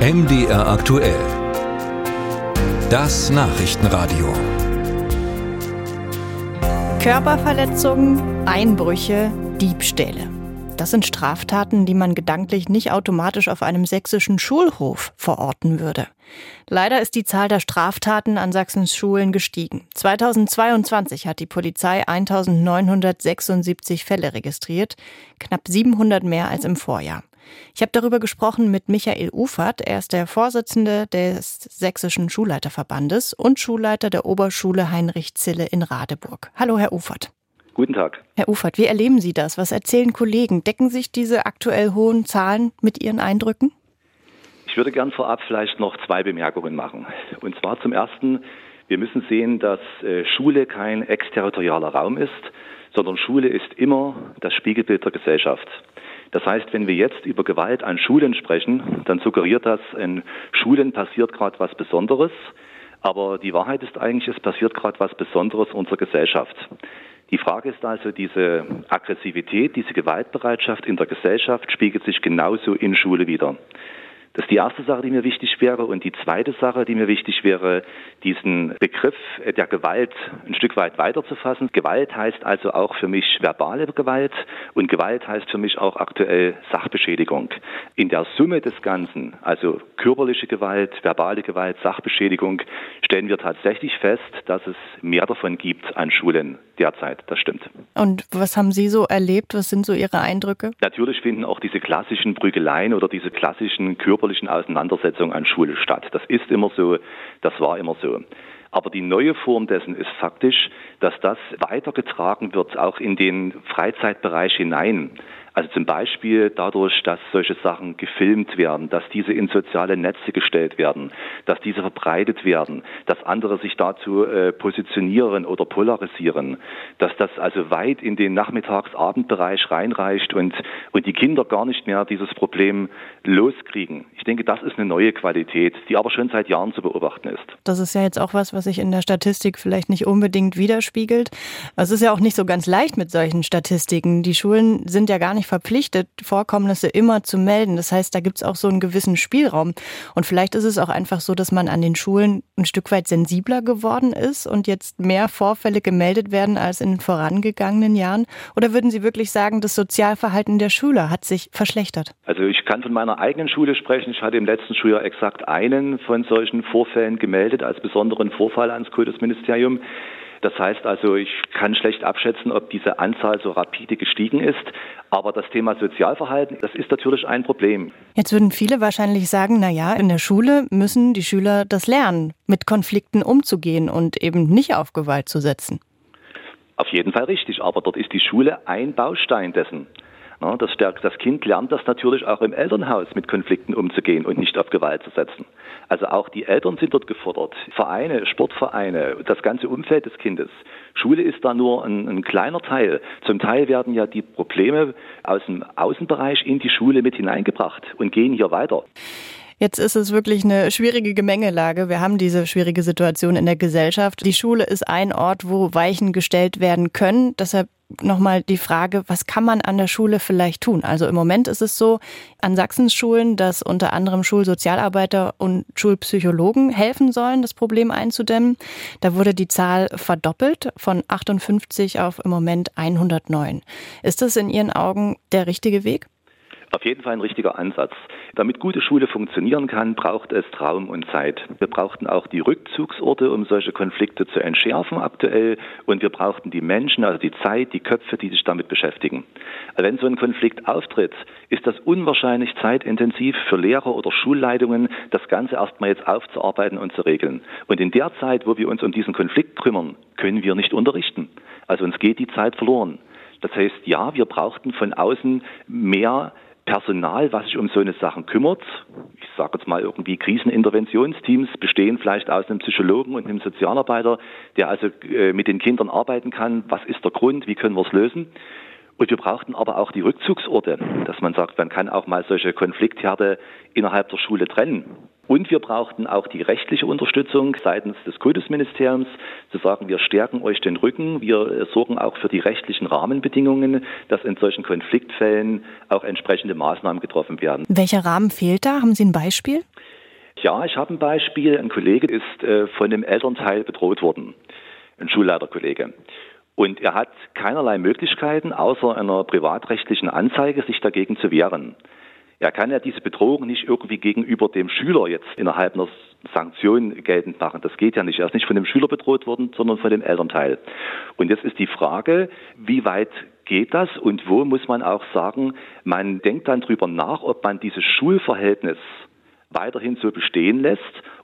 MDR aktuell. Das Nachrichtenradio. Körperverletzungen, Einbrüche, Diebstähle. Das sind Straftaten, die man gedanklich nicht automatisch auf einem sächsischen Schulhof verorten würde. Leider ist die Zahl der Straftaten an Sachsens Schulen gestiegen. 2022 hat die Polizei 1976 Fälle registriert, knapp 700 mehr als im Vorjahr. Ich habe darüber gesprochen mit Michael Ufert. Er ist der Vorsitzende des Sächsischen Schulleiterverbandes und Schulleiter der Oberschule Heinrich Zille in Radeburg. Hallo, Herr Ufert. Guten Tag. Herr Ufert, wie erleben Sie das? Was erzählen Kollegen? Decken sich diese aktuell hohen Zahlen mit Ihren Eindrücken? Ich würde gern vorab vielleicht noch zwei Bemerkungen machen. Und zwar zum ersten, wir müssen sehen, dass äh, Schule kein exterritorialer Raum ist, sondern Schule ist immer das Spiegelbild der Gesellschaft. Das heißt, wenn wir jetzt über Gewalt an Schulen sprechen, dann suggeriert das, in Schulen passiert gerade was Besonderes. Aber die Wahrheit ist eigentlich, es passiert gerade was Besonderes unserer Gesellschaft. Die Frage ist also, diese Aggressivität, diese Gewaltbereitschaft in der Gesellschaft spiegelt sich genauso in Schule wieder. Das ist die erste Sache, die mir wichtig wäre. Und die zweite Sache, die mir wichtig wäre, diesen Begriff der Gewalt ein Stück weit weiterzufassen. Gewalt heißt also auch für mich verbale Gewalt und Gewalt heißt für mich auch aktuell Sachbeschädigung. In der Summe des Ganzen, also körperliche Gewalt, verbale Gewalt, Sachbeschädigung, stellen wir tatsächlich fest, dass es mehr davon gibt an Schulen derzeit. Das stimmt. Und was haben Sie so erlebt? Was sind so Ihre Eindrücke? Natürlich finden auch diese klassischen Prügeleien oder diese klassischen körperlichen Auseinandersetzungen an Schule statt. Das ist immer so, das war immer so. Aber die neue Form dessen ist faktisch, dass das weitergetragen wird, auch in den Freizeitbereich hinein. Also zum Beispiel dadurch, dass solche Sachen gefilmt werden, dass diese in soziale Netze gestellt werden, dass diese verbreitet werden, dass andere sich dazu äh, positionieren oder polarisieren, dass das also weit in den Nachmittags-Abendbereich reinreicht und, und die Kinder gar nicht mehr dieses Problem loskriegen. Ich denke, das ist eine neue Qualität, die aber schon seit Jahren zu beobachten ist. Das ist ja jetzt auch was, was sich in der Statistik vielleicht nicht unbedingt widerspiegelt. Es ist ja auch nicht so ganz leicht mit solchen Statistiken. Die Schulen sind ja gar nicht verpflichtet, Vorkommnisse immer zu melden. Das heißt, da gibt es auch so einen gewissen Spielraum. Und vielleicht ist es auch einfach so, dass man an den Schulen ein Stück weit sensibler geworden ist und jetzt mehr Vorfälle gemeldet werden als in den vorangegangenen Jahren. Oder würden Sie wirklich sagen, das Sozialverhalten der Schüler hat sich verschlechtert? Also ich kann von meiner eigenen Schule sprechen. Ich hatte im letzten Schuljahr exakt einen von solchen Vorfällen gemeldet als besonderen Vorfall ans Kultusministerium. Das heißt also, ich kann schlecht abschätzen, ob diese Anzahl so rapide gestiegen ist. Aber das Thema Sozialverhalten, das ist natürlich ein Problem. Jetzt würden viele wahrscheinlich sagen, na ja, in der Schule müssen die Schüler das lernen, mit Konflikten umzugehen und eben nicht auf Gewalt zu setzen. Auf jeden Fall richtig, aber dort ist die Schule ein Baustein dessen. Das, das Kind lernt das natürlich auch im Elternhaus mit Konflikten umzugehen und nicht auf Gewalt zu setzen. Also auch die Eltern sind dort gefordert. Vereine, Sportvereine, das ganze Umfeld des Kindes. Schule ist da nur ein, ein kleiner Teil. Zum Teil werden ja die Probleme aus dem Außenbereich in die Schule mit hineingebracht und gehen hier weiter. Jetzt ist es wirklich eine schwierige Gemengelage. Wir haben diese schwierige Situation in der Gesellschaft. Die Schule ist ein Ort, wo Weichen gestellt werden können. Deshalb nochmal die Frage, was kann man an der Schule vielleicht tun? Also im Moment ist es so an Sachsens Schulen, dass unter anderem Schulsozialarbeiter und Schulpsychologen helfen sollen, das Problem einzudämmen. Da wurde die Zahl verdoppelt von 58 auf im Moment 109. Ist das in Ihren Augen der richtige Weg? Auf jeden Fall ein richtiger Ansatz. Damit gute Schule funktionieren kann, braucht es Raum und Zeit. Wir brauchten auch die Rückzugsorte, um solche Konflikte zu entschärfen aktuell. Und wir brauchten die Menschen, also die Zeit, die Köpfe, die sich damit beschäftigen. Wenn so ein Konflikt auftritt, ist das unwahrscheinlich zeitintensiv für Lehrer oder Schulleitungen, das Ganze erstmal jetzt aufzuarbeiten und zu regeln. Und in der Zeit, wo wir uns um diesen Konflikt kümmern, können wir nicht unterrichten. Also uns geht die Zeit verloren. Das heißt, ja, wir brauchten von außen mehr Personal, was sich um so eine Sachen kümmert. Ich sage jetzt mal irgendwie Kriseninterventionsteams bestehen vielleicht aus einem Psychologen und einem Sozialarbeiter, der also äh, mit den Kindern arbeiten kann. Was ist der Grund? Wie können wir es lösen? Und wir brauchten aber auch die Rückzugsorte, dass man sagt, man kann auch mal solche Konfliktherde innerhalb der Schule trennen. Und wir brauchten auch die rechtliche Unterstützung seitens des Kultusministeriums, zu sagen, wir stärken euch den Rücken, wir sorgen auch für die rechtlichen Rahmenbedingungen, dass in solchen Konfliktfällen auch entsprechende Maßnahmen getroffen werden. Welcher Rahmen fehlt da? Haben Sie ein Beispiel? Ja, ich habe ein Beispiel. Ein Kollege ist äh, von dem Elternteil bedroht worden, ein Schulleiterkollege. Und er hat keinerlei Möglichkeiten, außer einer privatrechtlichen Anzeige, sich dagegen zu wehren. Er kann ja diese Bedrohung nicht irgendwie gegenüber dem Schüler jetzt innerhalb einer Sanktion geltend machen. Das geht ja nicht. Er ist nicht von dem Schüler bedroht worden, sondern von dem Elternteil. Und jetzt ist die Frage, wie weit geht das und wo muss man auch sagen, man denkt dann drüber nach, ob man dieses Schulverhältnis weiterhin so bestehen lässt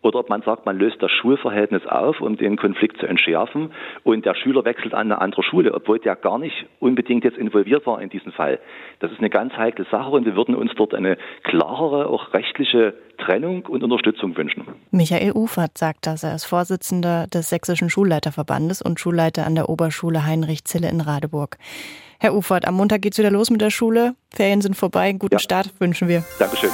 oder ob man sagt, man löst das Schulverhältnis auf, um den Konflikt zu entschärfen und der Schüler wechselt an eine andere Schule, obwohl der gar nicht unbedingt jetzt involviert war in diesem Fall. Das ist eine ganz heikle Sache und wir würden uns dort eine klarere, auch rechtliche Trennung und Unterstützung wünschen. Michael Ufert sagt das. Er ist Vorsitzender des Sächsischen Schulleiterverbandes und Schulleiter an der Oberschule Heinrich Zille in Radeburg. Herr Ufert, am Montag geht's wieder los mit der Schule. Ferien sind vorbei. Guten ja. Start wünschen wir. Dankeschön.